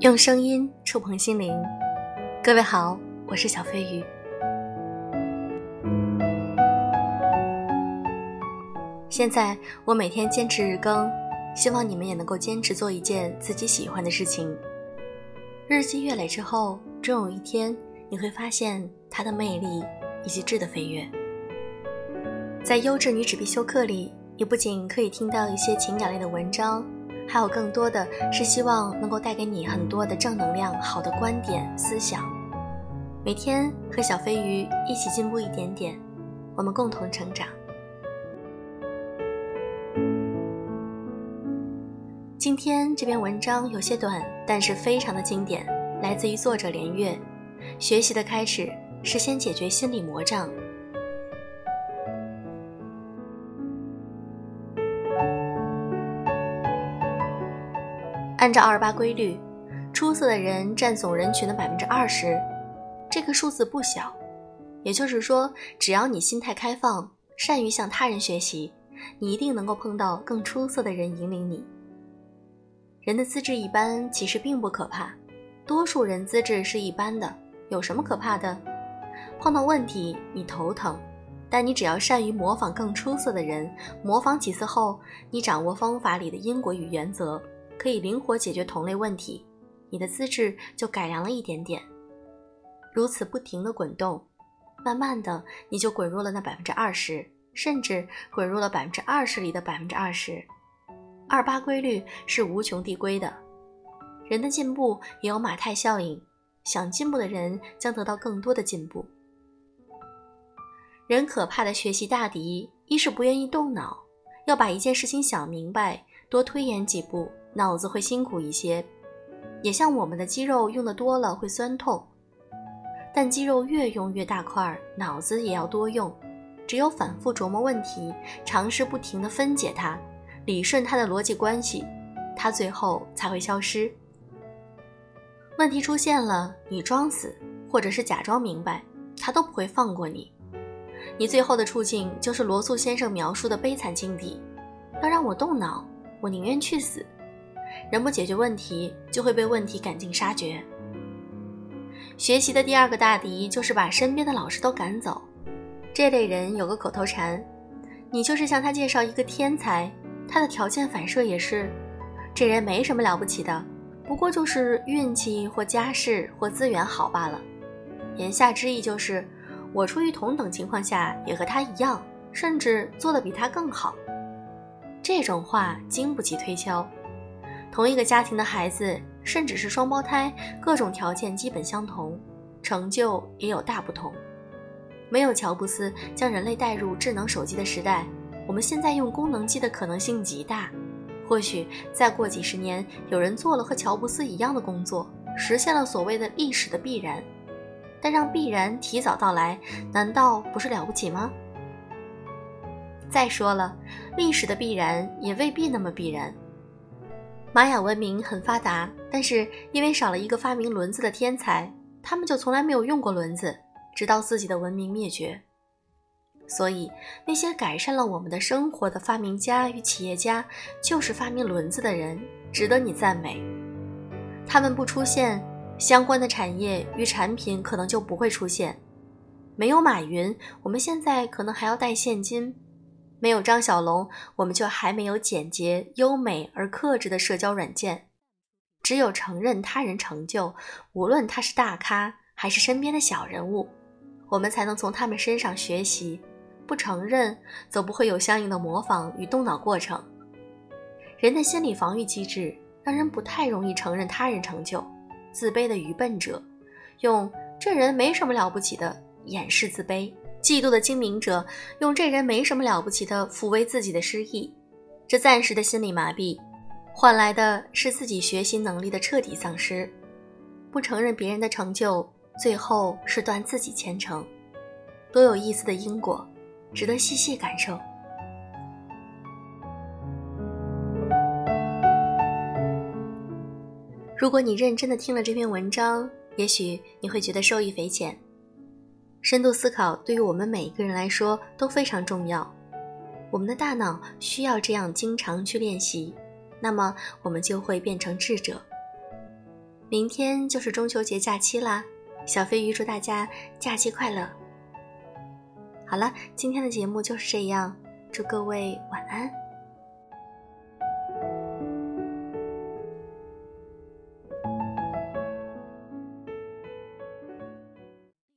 用声音触碰心灵，各位好，我是小飞鱼。现在我每天坚持日更，希望你们也能够坚持做一件自己喜欢的事情。日积月累之后，终有一天你会发现它的魅力以及质的飞跃。在优质女纸必修课里，你不仅可以听到一些情感类的文章。还有更多的是希望能够带给你很多的正能量、好的观点、思想。每天和小飞鱼一起进步一点点，我们共同成长。今天这篇文章有些短，但是非常的经典，来自于作者连月。学习的开始是先解决心理魔障。按照二八规律，出色的人占总人群的百分之二十，这个数字不小。也就是说，只要你心态开放，善于向他人学习，你一定能够碰到更出色的人引领你。人的资质一般其实并不可怕，多数人资质是一般的，有什么可怕的？碰到问题你头疼，但你只要善于模仿更出色的人，模仿几次后，你掌握方法里的因果与原则。可以灵活解决同类问题，你的资质就改良了一点点。如此不停的滚动，慢慢的你就滚入了那百分之二十，甚至滚入了百分之二十里的百分之二十。二八规律是无穷递归的，人的进步也有马太效应，想进步的人将得到更多的进步。人可怕的学习大敌，一是不愿意动脑，要把一件事情想明白，多推演几步。脑子会辛苦一些，也像我们的肌肉用的多了会酸痛，但肌肉越用越大块，脑子也要多用。只有反复琢磨问题，尝试不停的分解它，理顺它的逻辑关系，它最后才会消失。问题出现了，你装死或者是假装明白，他都不会放过你。你最后的处境就是罗素先生描述的悲惨境地：要让我动脑，我宁愿去死。人不解决问题，就会被问题赶尽杀绝。学习的第二个大敌就是把身边的老师都赶走。这类人有个口头禅：“你就是向他介绍一个天才，他的条件反射也是，这人没什么了不起的，不过就是运气或家世或资源好罢了。”言下之意就是，我出于同等情况下也和他一样，甚至做得比他更好。这种话经不起推敲。同一个家庭的孩子，甚至是双胞胎，各种条件基本相同，成就也有大不同。没有乔布斯将人类带入智能手机的时代，我们现在用功能机的可能性极大。或许再过几十年，有人做了和乔布斯一样的工作，实现了所谓的历史的必然。但让必然提早到来，难道不是了不起吗？再说了，历史的必然也未必那么必然。玛雅文明很发达，但是因为少了一个发明轮子的天才，他们就从来没有用过轮子，直到自己的文明灭绝。所以，那些改善了我们的生活的发明家与企业家，就是发明轮子的人，值得你赞美。他们不出现，相关的产业与产品可能就不会出现。没有马云，我们现在可能还要带现金。没有张小龙，我们就还没有简洁、优美而克制的社交软件。只有承认他人成就，无论他是大咖还是身边的小人物，我们才能从他们身上学习。不承认，则不会有相应的模仿与动脑过程。人的心理防御机制让人不太容易承认他人成就。自卑的愚笨者，用“这人没什么了不起的”掩饰自卑。嫉妒的精明者用这人没什么了不起的抚慰自己的失意，这暂时的心理麻痹，换来的是自己学习能力的彻底丧失。不承认别人的成就，最后是断自己前程。多有意思的因果，值得细细感受。如果你认真的听了这篇文章，也许你会觉得受益匪浅。深度思考对于我们每一个人来说都非常重要，我们的大脑需要这样经常去练习，那么我们就会变成智者。明天就是中秋节假期啦，小飞鱼祝大家假期快乐。好了，今天的节目就是这样，祝各位晚安。